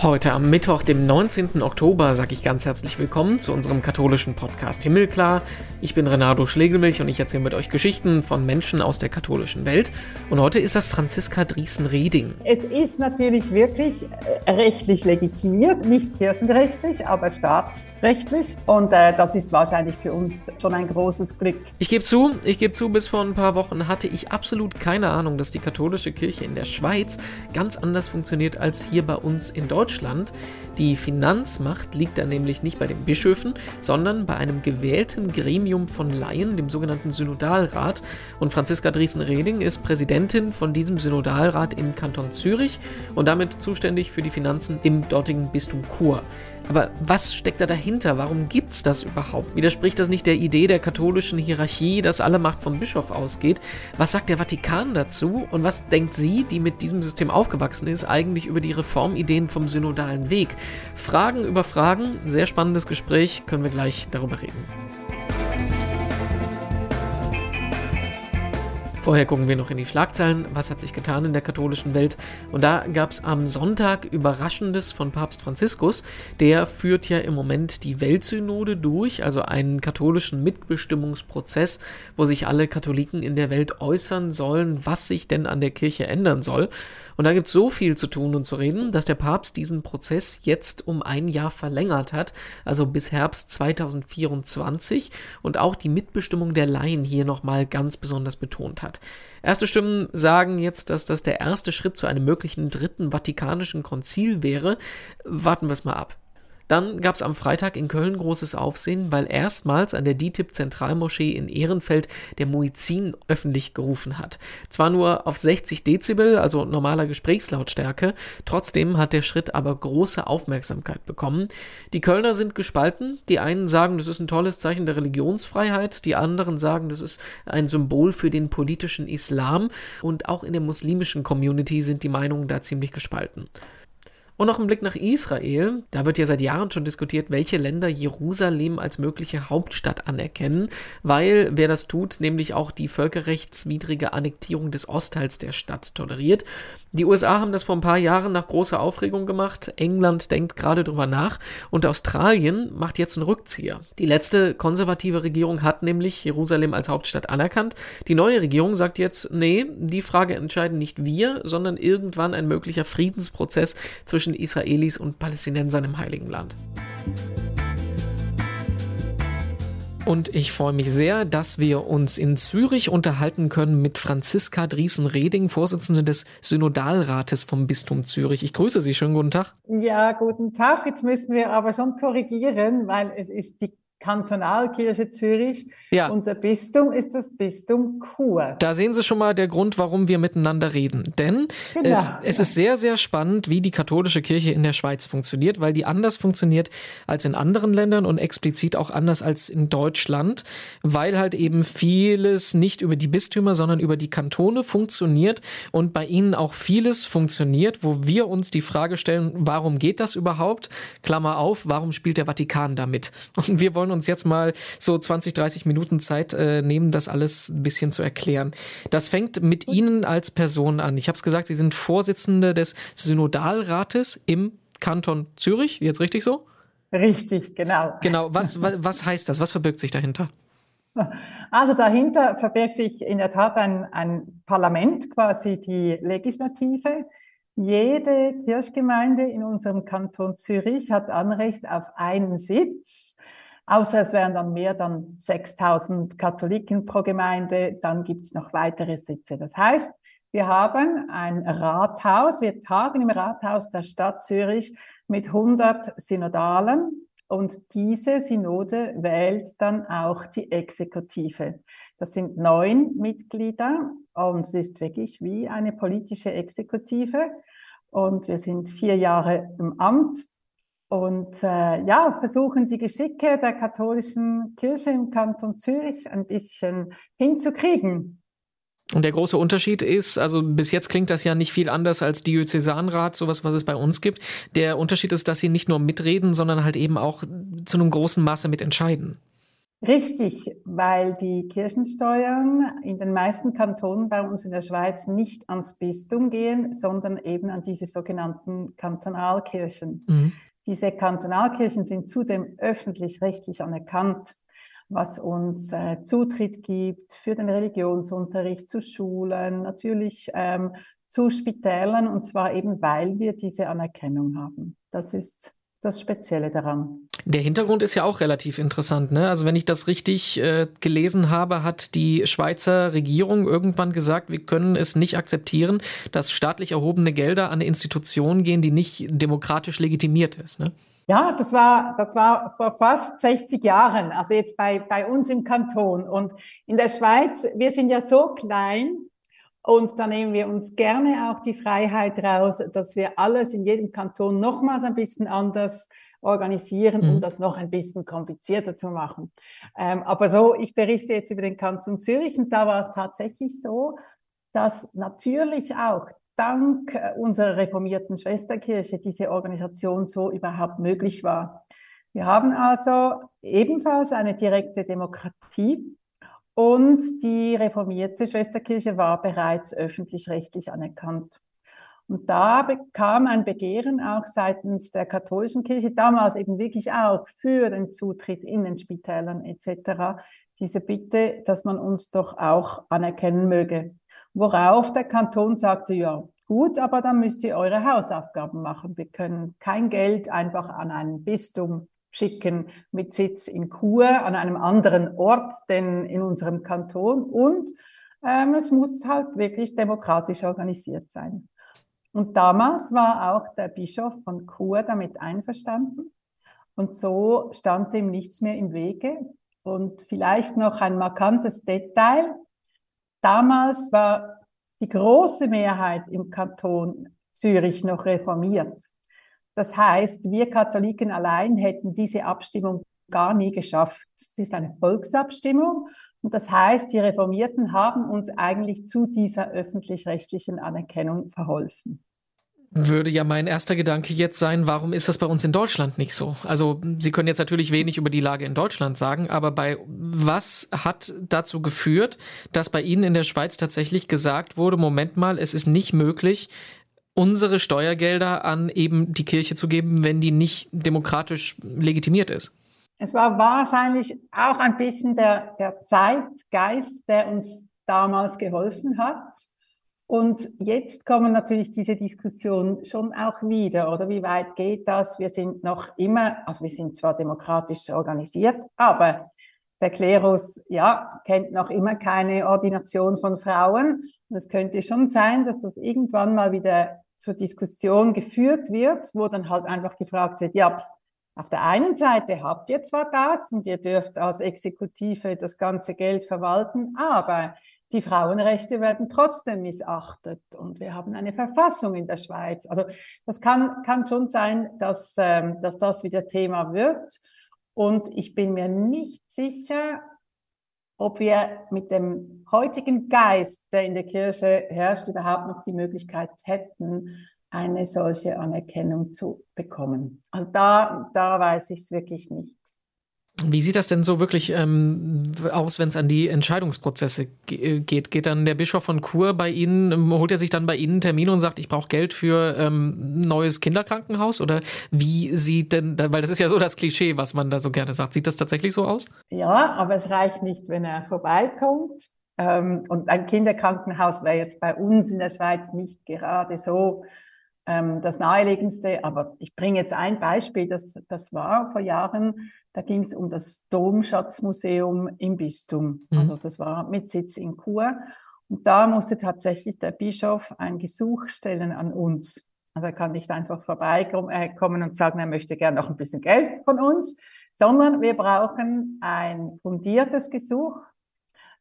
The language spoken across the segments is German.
Heute am Mittwoch, dem 19. Oktober, sage ich ganz herzlich willkommen zu unserem katholischen Podcast Himmelklar. Ich bin Renato Schlegelmilch und ich erzähle mit euch Geschichten von Menschen aus der katholischen Welt. Und heute ist das Franziska Driesen-Reding. Es ist natürlich wirklich äh, rechtlich legitimiert, nicht kirchenrechtlich, aber staatsrechtlich. Und äh, das ist wahrscheinlich für uns schon ein großes Glück. Ich gebe zu, ich gebe zu, bis vor ein paar Wochen hatte ich absolut keine Ahnung, dass die katholische Kirche in der Schweiz ganz anders funktioniert als hier bei uns in Deutschland. Deutschland. Die Finanzmacht liegt da nämlich nicht bei den Bischöfen, sondern bei einem gewählten Gremium von Laien, dem sogenannten Synodalrat. Und Franziska Driesen-Reding ist Präsidentin von diesem Synodalrat im Kanton Zürich und damit zuständig für die Finanzen im dortigen Bistum Chur. Aber was steckt da dahinter? Warum gibt es das überhaupt? Widerspricht das nicht der Idee der katholischen Hierarchie, dass alle Macht vom Bischof ausgeht? Was sagt der Vatikan dazu? Und was denkt sie, die mit diesem System aufgewachsen ist, eigentlich über die Reformideen vom synodalen Weg? Fragen über Fragen, sehr spannendes Gespräch, können wir gleich darüber reden. Vorher gucken wir noch in die Schlagzeilen. Was hat sich getan in der katholischen Welt? Und da gab es am Sonntag Überraschendes von Papst Franziskus. Der führt ja im Moment die Weltsynode durch, also einen katholischen Mitbestimmungsprozess, wo sich alle Katholiken in der Welt äußern sollen, was sich denn an der Kirche ändern soll. Und da gibt es so viel zu tun und zu reden, dass der Papst diesen Prozess jetzt um ein Jahr verlängert hat, also bis Herbst 2024 und auch die Mitbestimmung der Laien hier nochmal ganz besonders betont hat. Erste Stimmen sagen jetzt, dass das der erste Schritt zu einem möglichen dritten Vatikanischen Konzil wäre. Warten wir es mal ab. Dann gab es am Freitag in Köln großes Aufsehen, weil erstmals an der DITIB Zentralmoschee in Ehrenfeld der Muizin öffentlich gerufen hat. Zwar nur auf 60 Dezibel, also normaler Gesprächslautstärke, trotzdem hat der Schritt aber große Aufmerksamkeit bekommen. Die Kölner sind gespalten. Die einen sagen, das ist ein tolles Zeichen der Religionsfreiheit, die anderen sagen, das ist ein Symbol für den politischen Islam und auch in der muslimischen Community sind die Meinungen da ziemlich gespalten. Und noch ein Blick nach Israel. Da wird ja seit Jahren schon diskutiert, welche Länder Jerusalem als mögliche Hauptstadt anerkennen, weil wer das tut, nämlich auch die völkerrechtswidrige Annektierung des Ostteils der Stadt toleriert. Die USA haben das vor ein paar Jahren nach großer Aufregung gemacht. England denkt gerade drüber nach und Australien macht jetzt einen Rückzieher. Die letzte konservative Regierung hat nämlich Jerusalem als Hauptstadt anerkannt. Die neue Regierung sagt jetzt, nee, die Frage entscheiden nicht wir, sondern irgendwann ein möglicher Friedensprozess zwischen Israelis und Palästinensern im Heiligen Land. Und ich freue mich sehr, dass wir uns in Zürich unterhalten können mit Franziska Driesen-Reding, Vorsitzende des Synodalrates vom Bistum Zürich. Ich grüße Sie. Schönen guten Tag. Ja, guten Tag. Jetzt müssen wir aber schon korrigieren, weil es ist die Kantonalkirche Zürich. Ja. Unser Bistum ist das Bistum Chur. Da sehen Sie schon mal der Grund, warum wir miteinander reden. Denn genau. es, es ist sehr, sehr spannend, wie die katholische Kirche in der Schweiz funktioniert, weil die anders funktioniert als in anderen Ländern und explizit auch anders als in Deutschland, weil halt eben vieles nicht über die Bistümer, sondern über die Kantone funktioniert und bei ihnen auch vieles funktioniert, wo wir uns die Frage stellen, warum geht das überhaupt? Klammer auf, warum spielt der Vatikan damit? Und wir wollen wollen uns jetzt mal so 20, 30 Minuten Zeit äh, nehmen, das alles ein bisschen zu erklären. Das fängt mit Ihnen als Person an. Ich habe es gesagt, Sie sind Vorsitzende des Synodalrates im Kanton Zürich. Jetzt richtig so? Richtig, genau. Genau. Was, was, heißt das? Was verbirgt sich dahinter? Also dahinter verbirgt sich in der Tat ein, ein Parlament, quasi die Legislative. Jede Kirchgemeinde in unserem Kanton Zürich hat Anrecht auf einen Sitz außer es wären dann mehr dann 6000 Katholiken pro Gemeinde, dann gibt es noch weitere Sitze. Das heißt, wir haben ein Rathaus, wir tagen im Rathaus der Stadt Zürich mit 100 Synodalen und diese Synode wählt dann auch die Exekutive. Das sind neun Mitglieder und es ist wirklich wie eine politische Exekutive. Und wir sind vier Jahre im Amt und äh, ja, versuchen die Geschicke der katholischen Kirche im Kanton Zürich ein bisschen hinzukriegen. Und der große Unterschied ist, also bis jetzt klingt das ja nicht viel anders als Diözesanrat, sowas, was es bei uns gibt. Der Unterschied ist, dass sie nicht nur mitreden, sondern halt eben auch zu einem großen Maße mitentscheiden. Richtig, weil die Kirchensteuern in den meisten Kantonen bei uns in der Schweiz nicht ans Bistum gehen, sondern eben an diese sogenannten Kantonalkirchen. Mhm. Diese Kantonalkirchen sind zudem öffentlich-rechtlich anerkannt, was uns äh, Zutritt gibt für den Religionsunterricht zu Schulen, natürlich ähm, zu Spitälern, und zwar eben, weil wir diese Anerkennung haben. Das ist das Spezielle daran. Der Hintergrund ist ja auch relativ interessant. Ne? Also wenn ich das richtig äh, gelesen habe, hat die Schweizer Regierung irgendwann gesagt, wir können es nicht akzeptieren, dass staatlich erhobene Gelder an eine Institution gehen, die nicht demokratisch legitimiert ist. Ne? Ja, das war, das war vor fast 60 Jahren, also jetzt bei, bei uns im Kanton. Und in der Schweiz, wir sind ja so klein, und da nehmen wir uns gerne auch die Freiheit raus, dass wir alles in jedem Kanton nochmals ein bisschen anders organisieren, um mhm. das noch ein bisschen komplizierter zu machen. Ähm, aber so, ich berichte jetzt über den Kanton Zürich und da war es tatsächlich so, dass natürlich auch dank äh, unserer reformierten Schwesterkirche diese Organisation so überhaupt möglich war. Wir haben also ebenfalls eine direkte Demokratie und die reformierte Schwesterkirche war bereits öffentlich-rechtlich anerkannt. Und da bekam ein Begehren auch seitens der katholischen Kirche, damals eben wirklich auch für den Zutritt in den Spitälern etc., diese Bitte, dass man uns doch auch anerkennen möge. Worauf der Kanton sagte, ja, gut, aber dann müsst ihr eure Hausaufgaben machen. Wir können kein Geld einfach an ein Bistum schicken mit Sitz in Chur an einem anderen Ort denn in unserem Kanton und ähm, es muss halt wirklich demokratisch organisiert sein. Und damals war auch der Bischof von Chur damit einverstanden und so stand dem nichts mehr im Wege. Und vielleicht noch ein markantes Detail. Damals war die große Mehrheit im Kanton Zürich noch reformiert. Das heißt, wir Katholiken allein hätten diese Abstimmung gar nie geschafft. Es ist eine Volksabstimmung und das heißt, die Reformierten haben uns eigentlich zu dieser öffentlich-rechtlichen Anerkennung verholfen. Würde ja mein erster Gedanke jetzt sein, warum ist das bei uns in Deutschland nicht so? Also Sie können jetzt natürlich wenig über die Lage in Deutschland sagen, aber bei was hat dazu geführt, dass bei Ihnen in der Schweiz tatsächlich gesagt wurde, Moment mal, es ist nicht möglich, unsere Steuergelder an eben die Kirche zu geben, wenn die nicht demokratisch legitimiert ist. Es war wahrscheinlich auch ein bisschen der, der Zeitgeist, der uns damals geholfen hat. Und jetzt kommen natürlich diese Diskussionen schon auch wieder, oder wie weit geht das? Wir sind noch immer, also wir sind zwar demokratisch organisiert, aber der Klerus, ja, kennt noch immer keine Ordination von Frauen. Und es könnte schon sein, dass das irgendwann mal wieder zur Diskussion geführt wird, wo dann halt einfach gefragt wird, ja, auf der einen Seite habt ihr zwar das und ihr dürft als Exekutive das ganze Geld verwalten, aber die Frauenrechte werden trotzdem missachtet und wir haben eine Verfassung in der Schweiz. Also das kann, kann schon sein, dass, ähm, dass das wieder Thema wird. Und ich bin mir nicht sicher, ob wir mit dem heutigen Geist, der in der Kirche herrscht, überhaupt noch die Möglichkeit hätten, eine solche Anerkennung zu bekommen. Also da, da weiß ich es wirklich nicht. Wie sieht das denn so wirklich ähm, aus, wenn es an die Entscheidungsprozesse äh, geht? Geht dann der Bischof von Chur bei Ihnen, ähm, holt er sich dann bei Ihnen Termine und sagt, ich brauche Geld für ähm, neues Kinderkrankenhaus? Oder wie sieht denn, weil das ist ja so das Klischee, was man da so gerne sagt. Sieht das tatsächlich so aus? Ja, aber es reicht nicht, wenn er vorbeikommt. Ähm, und ein Kinderkrankenhaus wäre jetzt bei uns in der Schweiz nicht gerade so ähm, das naheliegendste. Aber ich bringe jetzt ein Beispiel, das, das war vor Jahren da ging es um das Domschatzmuseum im Bistum. Mhm. Also das war mit Sitz in Chur. Und da musste tatsächlich der Bischof ein Gesuch stellen an uns. Also er kann nicht einfach vorbeikommen äh, und sagen, er möchte gerne noch ein bisschen Geld von uns, sondern wir brauchen ein fundiertes Gesuch.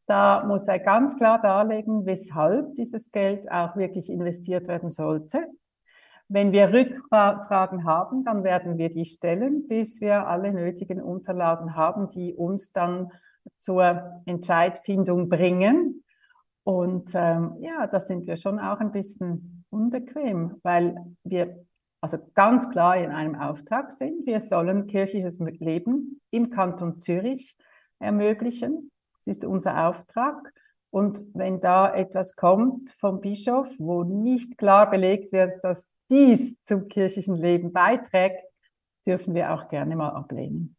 Da muss er ganz klar darlegen, weshalb dieses Geld auch wirklich investiert werden sollte. Wenn wir Rückfragen haben, dann werden wir die stellen, bis wir alle nötigen Unterlagen haben, die uns dann zur Entscheidfindung bringen. Und ähm, ja, da sind wir schon auch ein bisschen unbequem, weil wir also ganz klar in einem Auftrag sind. Wir sollen kirchliches Leben im Kanton Zürich ermöglichen. Das ist unser Auftrag. Und wenn da etwas kommt vom Bischof, wo nicht klar belegt wird, dass dies zum kirchlichen Leben beiträgt, dürfen wir auch gerne mal ablehnen.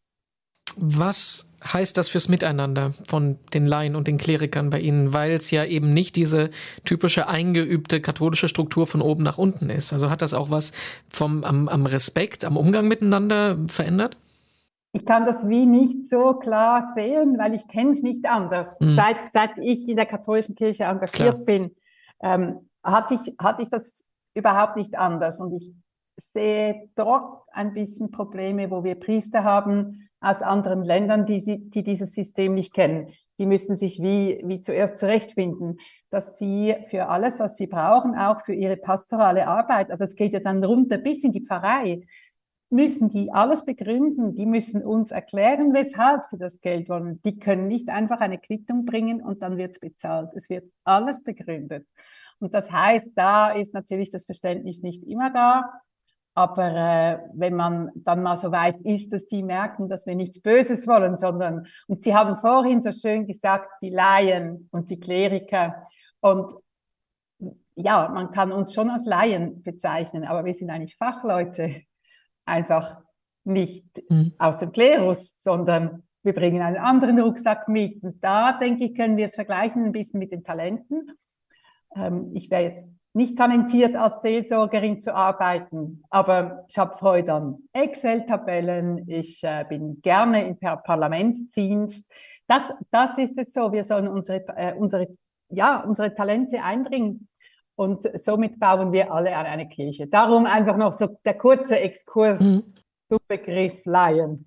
Was heißt das fürs Miteinander von den Laien und den Klerikern bei Ihnen, weil es ja eben nicht diese typische eingeübte katholische Struktur von oben nach unten ist? Also hat das auch was vom, am, am Respekt, am Umgang miteinander verändert? Ich kann das wie nicht so klar sehen, weil ich kenne es nicht anders. Mhm. Seit, seit ich in der katholischen Kirche engagiert Klar. bin, ähm, hatte, ich, hatte ich das überhaupt nicht anders. Und ich sehe dort ein bisschen Probleme, wo wir Priester haben aus anderen Ländern, die, sie, die dieses System nicht kennen. Die müssen sich wie, wie zuerst zurechtfinden, dass sie für alles, was sie brauchen, auch für ihre pastorale Arbeit, also es geht ja dann runter bis in die Pfarrei, müssen die alles begründen. Die müssen uns erklären, weshalb sie das Geld wollen. Die können nicht einfach eine Quittung bringen und dann wird es bezahlt. Es wird alles begründet. Und das heißt, da ist natürlich das Verständnis nicht immer da. Aber äh, wenn man dann mal so weit ist, dass die merken, dass wir nichts Böses wollen, sondern, und Sie haben vorhin so schön gesagt, die Laien und die Kleriker. Und ja, man kann uns schon als Laien bezeichnen, aber wir sind eigentlich Fachleute einfach nicht mhm. aus dem Klerus, sondern wir bringen einen anderen Rucksack mit. Und da, denke ich, können wir es vergleichen ein bisschen mit den Talenten. Ähm, ich wäre jetzt nicht talentiert, als Seelsorgerin zu arbeiten, aber ich habe Freude an Excel-Tabellen. Ich äh, bin gerne im Parlamentsdienst. Das, das ist es so. Wir sollen unsere, äh, unsere, ja, unsere Talente einbringen. Und somit bauen wir alle an eine Kirche. Darum einfach noch so der kurze Exkurs mhm. zum Begriff Laien.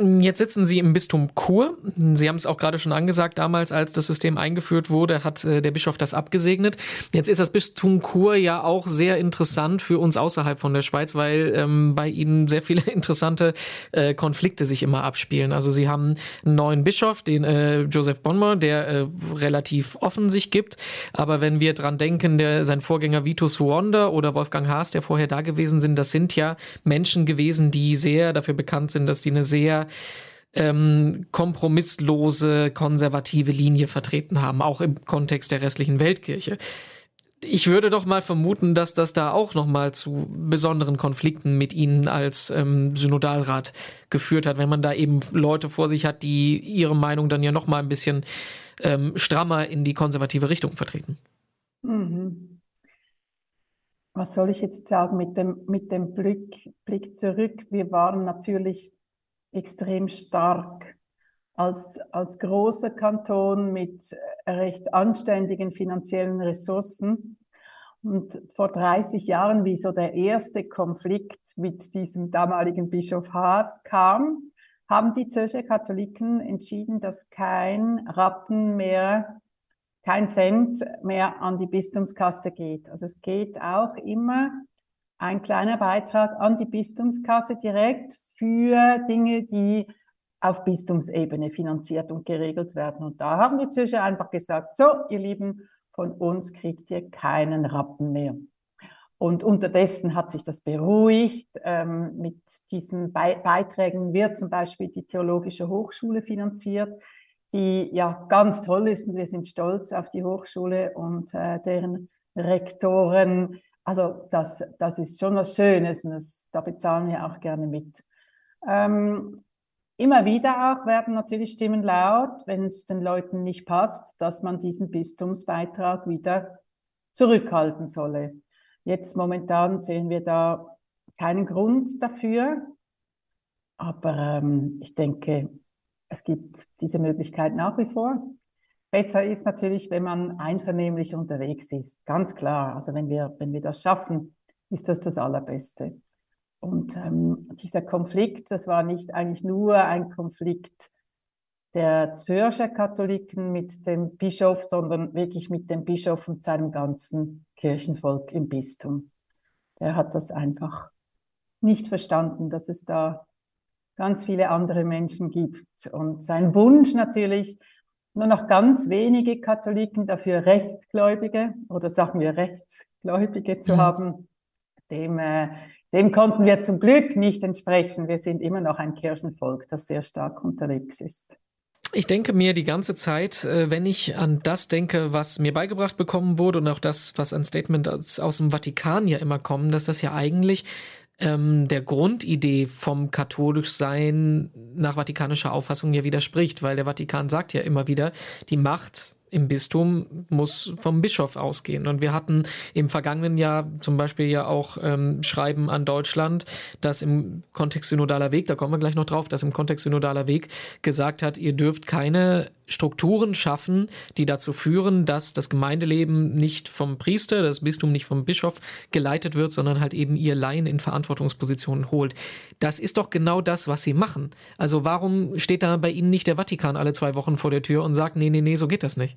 Jetzt sitzen Sie im Bistum Chur. Sie haben es auch gerade schon angesagt, damals, als das System eingeführt wurde, hat äh, der Bischof das abgesegnet. Jetzt ist das Bistum Chur ja auch sehr interessant für uns außerhalb von der Schweiz, weil ähm, bei Ihnen sehr viele interessante äh, Konflikte sich immer abspielen. Also Sie haben einen neuen Bischof, den äh, Joseph Bonmer, der äh, relativ offen sich gibt. Aber wenn wir dran denken, der, sein Vorgänger Vitus Wonder oder Wolfgang Haas, der vorher da gewesen sind, das sind ja Menschen gewesen, die sehr dafür bekannt sind, dass sie eine sehr ähm, kompromisslose, konservative Linie vertreten haben, auch im Kontext der restlichen Weltkirche. Ich würde doch mal vermuten, dass das da auch noch mal zu besonderen Konflikten mit Ihnen als ähm, Synodalrat geführt hat, wenn man da eben Leute vor sich hat, die ihre Meinung dann ja noch mal ein bisschen ähm, strammer in die konservative Richtung vertreten. Mhm. Was soll ich jetzt sagen mit dem, mit dem Blick, Blick zurück? Wir waren natürlich extrem stark. Als, als großer Kanton mit recht anständigen finanziellen Ressourcen. Und vor 30 Jahren, wie so der erste Konflikt mit diesem damaligen Bischof Haas kam, haben die Zürcher Katholiken entschieden, dass kein Rappen mehr, kein Cent mehr an die Bistumskasse geht. Also es geht auch immer ein kleiner Beitrag an die Bistumskasse direkt für Dinge, die auf Bistumsebene finanziert und geregelt werden. Und da haben die Zürcher einfach gesagt, so, ihr Lieben, von uns kriegt ihr keinen Rappen mehr. Und unterdessen hat sich das beruhigt. Ähm, mit diesen Be Beiträgen wird zum Beispiel die Theologische Hochschule finanziert, die ja ganz toll ist und wir sind stolz auf die Hochschule und äh, deren Rektoren also das, das ist schon was Schönes und das, da bezahlen wir auch gerne mit. Ähm, immer wieder auch werden natürlich Stimmen laut, wenn es den Leuten nicht passt, dass man diesen Bistumsbeitrag wieder zurückhalten solle. Jetzt momentan sehen wir da keinen Grund dafür, aber ähm, ich denke, es gibt diese Möglichkeit nach wie vor. Besser ist natürlich, wenn man einvernehmlich unterwegs ist. Ganz klar. Also wenn wir, wenn wir das schaffen, ist das das Allerbeste. Und ähm, dieser Konflikt, das war nicht eigentlich nur ein Konflikt der Zürcher Katholiken mit dem Bischof, sondern wirklich mit dem Bischof und seinem ganzen Kirchenvolk im Bistum. Er hat das einfach nicht verstanden, dass es da ganz viele andere Menschen gibt. Und sein Wunsch natürlich, nur noch ganz wenige Katholiken, dafür Rechtgläubige oder sagen wir Rechtsgläubige zu mhm. haben, dem, äh, dem konnten wir zum Glück nicht entsprechen. Wir sind immer noch ein Kirchenvolk, das sehr stark unterwegs ist. Ich denke mir die ganze Zeit, äh, wenn ich an das denke, was mir beigebracht bekommen wurde und auch das, was an Statement aus, aus dem Vatikan ja immer kommen, dass das ja eigentlich ähm, der Grundidee vom Katholischsein nach vatikanischer Auffassung ja widerspricht, weil der Vatikan sagt ja immer wieder, die Macht im Bistum muss vom Bischof ausgehen. Und wir hatten im vergangenen Jahr zum Beispiel ja auch ähm, Schreiben an Deutschland, das im Kontext synodaler Weg, da kommen wir gleich noch drauf, das im Kontext synodaler Weg gesagt hat, ihr dürft keine Strukturen schaffen, die dazu führen, dass das Gemeindeleben nicht vom Priester, das Bistum nicht vom Bischof geleitet wird, sondern halt eben ihr Laien in Verantwortungspositionen holt. Das ist doch genau das, was sie machen. Also warum steht da bei Ihnen nicht der Vatikan alle zwei Wochen vor der Tür und sagt, nee, nee, nee, so geht das nicht?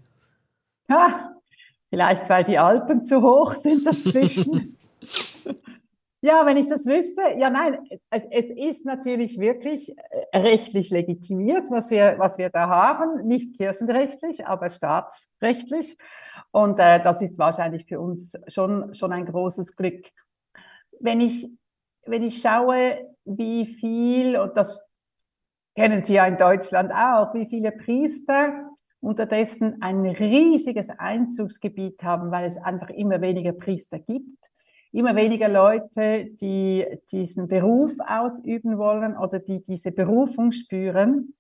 Ja, vielleicht weil die Alpen zu hoch sind dazwischen. Ja, wenn ich das wüsste, ja nein, es, es ist natürlich wirklich äh, rechtlich legitimiert, was wir, was wir da haben, nicht kirchenrechtlich, aber staatsrechtlich. Und äh, das ist wahrscheinlich für uns schon, schon ein großes Glück. Wenn ich, wenn ich schaue, wie viel, und das kennen Sie ja in Deutschland auch, wie viele Priester unterdessen ein riesiges Einzugsgebiet haben, weil es einfach immer weniger Priester gibt immer weniger Leute, die diesen Beruf ausüben wollen oder die diese Berufung spüren.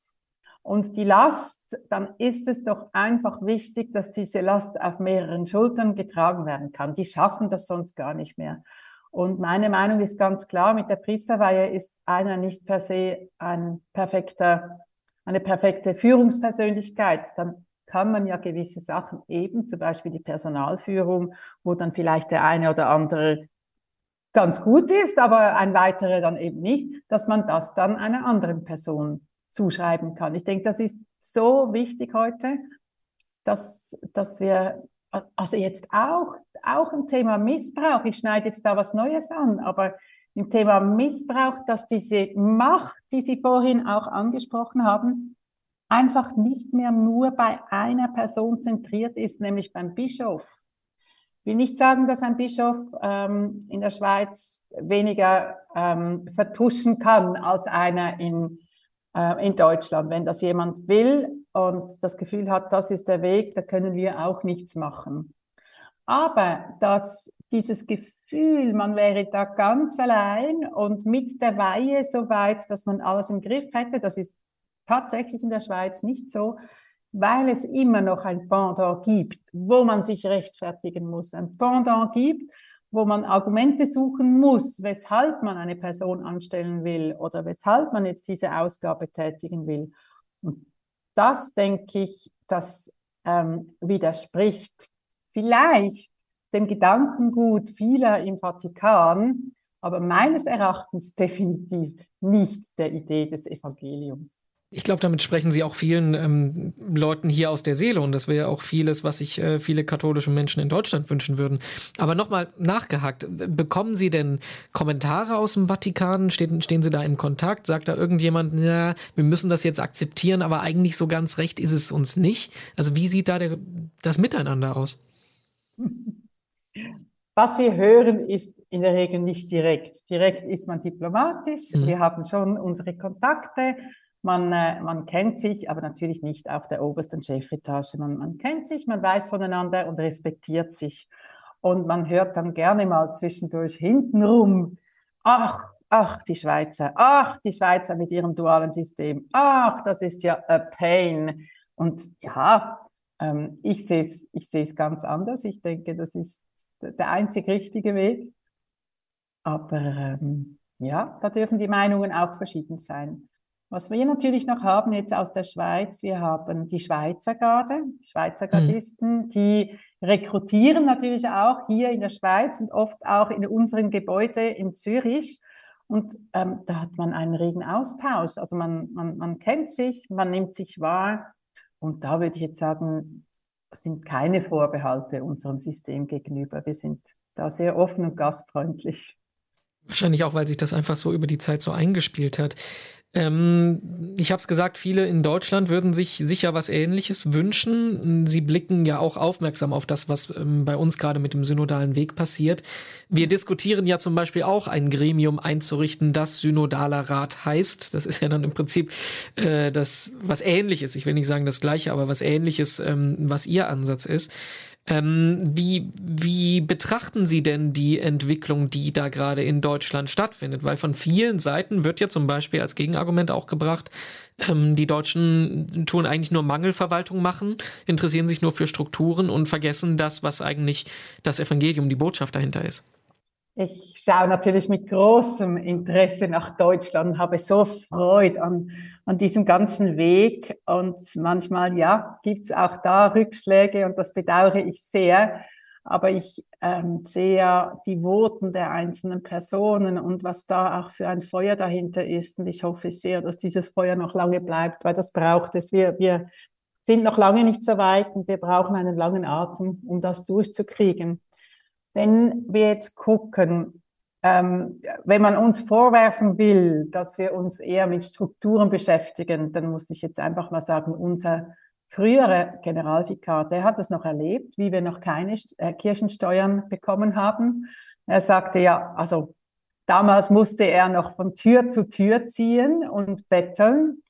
Und die Last, dann ist es doch einfach wichtig, dass diese Last auf mehreren Schultern getragen werden kann. Die schaffen das sonst gar nicht mehr. Und meine Meinung ist ganz klar, mit der Priesterweihe ist einer nicht per se ein perfekter, eine perfekte Führungspersönlichkeit. Dann kann man ja gewisse Sachen eben, zum Beispiel die Personalführung, wo dann vielleicht der eine oder andere ganz gut ist, aber ein weiterer dann eben nicht, dass man das dann einer anderen Person zuschreiben kann. Ich denke, das ist so wichtig heute, dass, dass wir, also jetzt auch, auch im Thema Missbrauch, ich schneide jetzt da was Neues an, aber im Thema Missbrauch, dass diese Macht, die Sie vorhin auch angesprochen haben, einfach nicht mehr nur bei einer Person zentriert ist, nämlich beim Bischof. Ich will nicht sagen, dass ein Bischof ähm, in der Schweiz weniger ähm, vertuschen kann als einer in, äh, in Deutschland. Wenn das jemand will und das Gefühl hat, das ist der Weg, da können wir auch nichts machen. Aber dass dieses Gefühl, man wäre da ganz allein und mit der Weihe so weit, dass man alles im Griff hätte, das ist tatsächlich in der Schweiz nicht so, weil es immer noch ein Pendant gibt, wo man sich rechtfertigen muss, ein Pendant gibt, wo man Argumente suchen muss, weshalb man eine Person anstellen will oder weshalb man jetzt diese Ausgabe tätigen will. Und das denke ich, das ähm, widerspricht vielleicht dem Gedankengut vieler im Vatikan, aber meines Erachtens definitiv nicht der Idee des Evangeliums. Ich glaube, damit sprechen Sie auch vielen ähm, Leuten hier aus der Seele und das wäre auch vieles, was sich äh, viele katholische Menschen in Deutschland wünschen würden. Aber nochmal nachgehakt, bekommen Sie denn Kommentare aus dem Vatikan? Stehen, stehen Sie da im Kontakt? Sagt da irgendjemand, ja, wir müssen das jetzt akzeptieren, aber eigentlich so ganz recht ist es uns nicht? Also wie sieht da der, das Miteinander aus? Was wir hören, ist in der Regel nicht direkt. Direkt ist man diplomatisch. Mhm. Wir haben schon unsere Kontakte man, äh, man kennt sich, aber natürlich nicht auf der obersten Chefetage. Man, man kennt sich, man weiß voneinander und respektiert sich. Und man hört dann gerne mal zwischendurch hintenrum, ach, ach, die Schweizer, ach, die Schweizer mit ihrem dualen System, ach, das ist ja a pain. Und ja, ähm, ich sehe es ich sehe es ganz anders. Ich denke, das ist der einzig richtige Weg. Aber ähm, ja, da dürfen die Meinungen auch verschieden sein. Was wir natürlich noch haben jetzt aus der Schweiz, wir haben die Schweizer Garde, Schweizer mhm. Gardisten, mhm. die rekrutieren natürlich auch hier in der Schweiz und oft auch in unseren Gebäuden in Zürich. Und ähm, da hat man einen regen Austausch. Also man, man, man kennt sich, man nimmt sich wahr. Und da würde ich jetzt sagen, sind keine Vorbehalte unserem System gegenüber. Wir sind da sehr offen und gastfreundlich. Wahrscheinlich auch, weil sich das einfach so über die Zeit so eingespielt hat. Ähm, ich habe es gesagt, viele in Deutschland würden sich sicher was Ähnliches wünschen. Sie blicken ja auch aufmerksam auf das, was ähm, bei uns gerade mit dem synodalen Weg passiert. Wir diskutieren ja zum Beispiel auch ein Gremium einzurichten, das synodaler Rat heißt. Das ist ja dann im Prinzip äh, das was Ähnliches. Ich will nicht sagen das Gleiche, aber was Ähnliches, ähm, was Ihr Ansatz ist. Ähm, wie, wie betrachten Sie denn die Entwicklung, die da gerade in Deutschland stattfindet? Weil von vielen Seiten wird ja zum Beispiel als Gegenargument auch gebracht, ähm, die Deutschen tun eigentlich nur Mangelverwaltung machen, interessieren sich nur für Strukturen und vergessen das, was eigentlich das Evangelium, die Botschaft dahinter ist. Ich schaue natürlich mit großem Interesse nach Deutschland, habe so Freude an, an diesem ganzen Weg. Und manchmal, ja, gibt es auch da Rückschläge und das bedauere ich sehr. Aber ich ähm, sehe ja die Worten der einzelnen Personen und was da auch für ein Feuer dahinter ist. Und ich hoffe sehr, dass dieses Feuer noch lange bleibt, weil das braucht es. Wir, wir sind noch lange nicht so weit und wir brauchen einen langen Atem, um das durchzukriegen. Wenn wir jetzt gucken, ähm, wenn man uns vorwerfen will, dass wir uns eher mit Strukturen beschäftigen, dann muss ich jetzt einfach mal sagen, unser früherer Generalvikar, der hat es noch erlebt, wie wir noch keine äh, Kirchensteuern bekommen haben. Er sagte ja, also damals musste er noch von Tür zu Tür ziehen und betteln.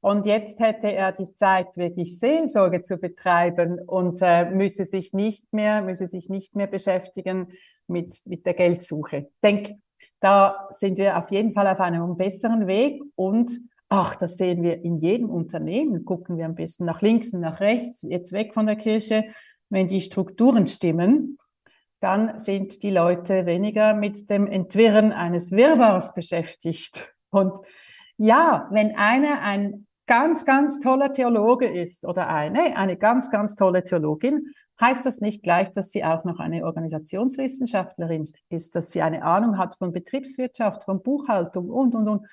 Und jetzt hätte er die Zeit, wirklich Seelsorge zu betreiben und äh, müsse sich nicht mehr, müsse sich nicht mehr beschäftigen mit, mit der Geldsuche. Ich denke, da sind wir auf jeden Fall auf einem besseren Weg und ach, das sehen wir in jedem Unternehmen. Gucken wir ein bisschen nach links und nach rechts, jetzt weg von der Kirche. Wenn die Strukturen stimmen, dann sind die Leute weniger mit dem Entwirren eines Wirrwarrs beschäftigt. Und ja, wenn einer ein ganz, ganz toller Theologe ist oder eine, eine ganz, ganz tolle Theologin, heißt das nicht gleich, dass sie auch noch eine Organisationswissenschaftlerin ist, dass sie eine Ahnung hat von Betriebswirtschaft, von Buchhaltung und, und, und.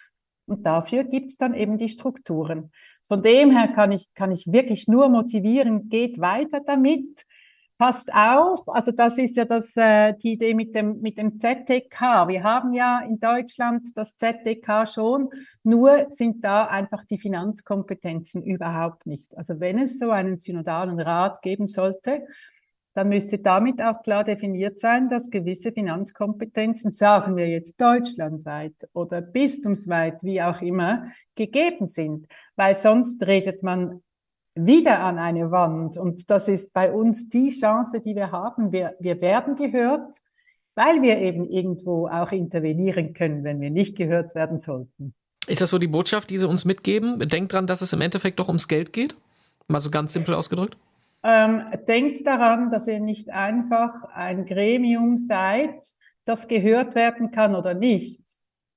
Und dafür gibt's dann eben die Strukturen. Von dem her kann ich, kann ich wirklich nur motivieren, geht weiter damit, Passt auf, also das ist ja das, äh, die Idee mit dem, mit dem ZDK. Wir haben ja in Deutschland das ZDK schon, nur sind da einfach die Finanzkompetenzen überhaupt nicht. Also wenn es so einen synodalen Rat geben sollte, dann müsste damit auch klar definiert sein, dass gewisse Finanzkompetenzen, sagen wir jetzt deutschlandweit oder bistumsweit, wie auch immer, gegeben sind. Weil sonst redet man wieder an eine Wand. Und das ist bei uns die Chance, die wir haben. Wir, wir werden gehört, weil wir eben irgendwo auch intervenieren können, wenn wir nicht gehört werden sollten. Ist das so die Botschaft, die Sie uns mitgeben? Denkt dran, dass es im Endeffekt doch ums Geld geht? Mal so ganz simpel ausgedrückt. Ähm, denkt daran, dass ihr nicht einfach ein Gremium seid, das gehört werden kann oder nicht,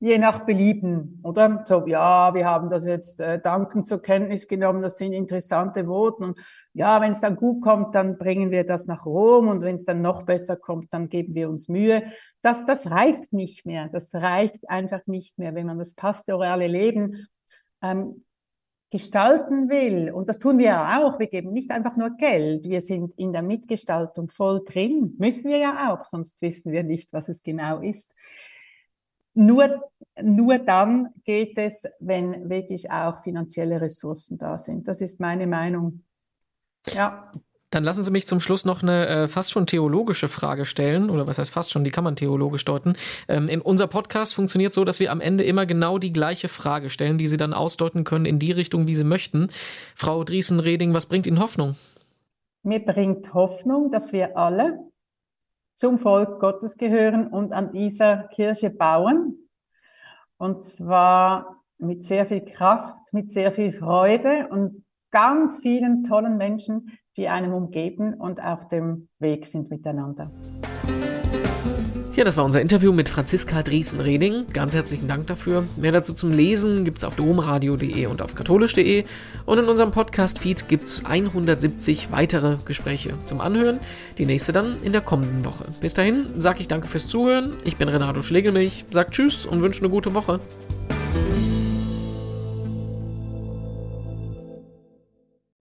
je nach Belieben, oder? So, ja, wir haben das jetzt äh, dankend zur Kenntnis genommen, das sind interessante Voten und ja, wenn es dann gut kommt, dann bringen wir das nach Rom und wenn es dann noch besser kommt, dann geben wir uns Mühe. Das, das reicht nicht mehr, das reicht einfach nicht mehr, wenn man das pastorale Leben ähm, gestalten will, und das tun wir ja auch, wir geben nicht einfach nur Geld, wir sind in der Mitgestaltung voll drin, müssen wir ja auch, sonst wissen wir nicht, was es genau ist. Nur, nur dann geht es, wenn wirklich auch finanzielle Ressourcen da sind. Das ist meine Meinung. Ja. Dann lassen Sie mich zum Schluss noch eine äh, fast schon theologische Frage stellen, oder was heißt fast schon, die kann man theologisch deuten. Ähm, in, unser Podcast funktioniert so, dass wir am Ende immer genau die gleiche Frage stellen, die Sie dann ausdeuten können in die Richtung, wie Sie möchten. Frau Driesen-Reding, was bringt Ihnen Hoffnung? Mir bringt Hoffnung, dass wir alle zum Volk Gottes gehören und an dieser Kirche bauen. Und zwar mit sehr viel Kraft, mit sehr viel Freude und ganz vielen tollen Menschen, die einem umgeben und auf dem Weg sind miteinander. Ja, das war unser Interview mit Franziska Driesen-Reding. Ganz herzlichen Dank dafür. Mehr dazu zum Lesen gibt es auf domradio.de und auf katholisch.de. Und in unserem Podcast-Feed gibt es 170 weitere Gespräche zum Anhören. Die nächste dann in der kommenden Woche. Bis dahin sage ich danke fürs Zuhören. Ich bin Renato Schlegelmilch, sagt Tschüss und wünsche eine gute Woche.